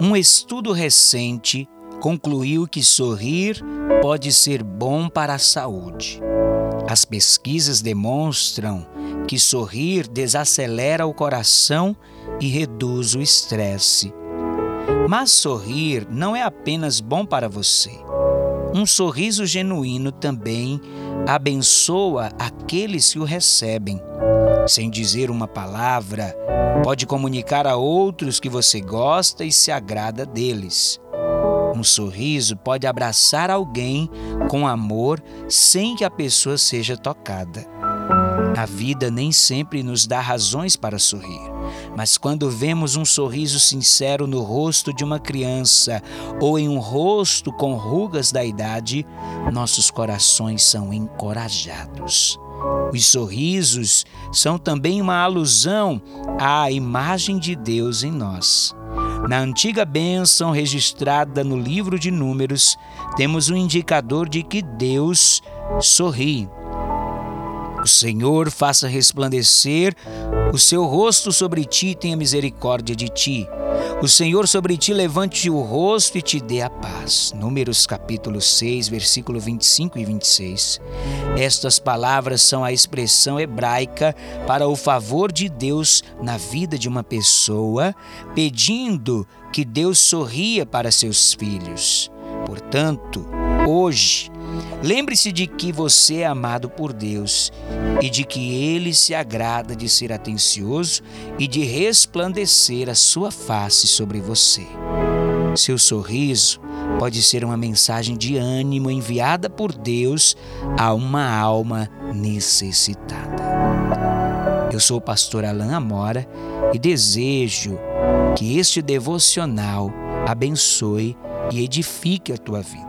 Um estudo recente concluiu que sorrir pode ser bom para a saúde. As pesquisas demonstram que sorrir desacelera o coração e reduz o estresse. Mas sorrir não é apenas bom para você. Um sorriso genuíno também abençoa aqueles que o recebem. Sem dizer uma palavra, pode comunicar a outros que você gosta e se agrada deles. Um sorriso pode abraçar alguém com amor sem que a pessoa seja tocada. A vida nem sempre nos dá razões para sorrir, mas quando vemos um sorriso sincero no rosto de uma criança ou em um rosto com rugas da idade, nossos corações são encorajados. Os sorrisos são também uma alusão à imagem de Deus em nós. Na antiga bênção registrada no livro de Números, temos um indicador de que Deus sorri. O Senhor faça resplandecer o seu rosto sobre ti tenha misericórdia de ti. O Senhor sobre ti levante o rosto e te dê a paz. Números capítulo 6, versículo 25 e 26. Estas palavras são a expressão hebraica para o favor de Deus na vida de uma pessoa, pedindo que Deus sorria para seus filhos. Portanto, hoje, Lembre-se de que você é amado por Deus e de que Ele se agrada de ser atencioso e de resplandecer a sua face sobre você. Seu sorriso pode ser uma mensagem de ânimo enviada por Deus a uma alma necessitada. Eu sou o pastor Alain Amora e desejo que este devocional abençoe e edifique a tua vida.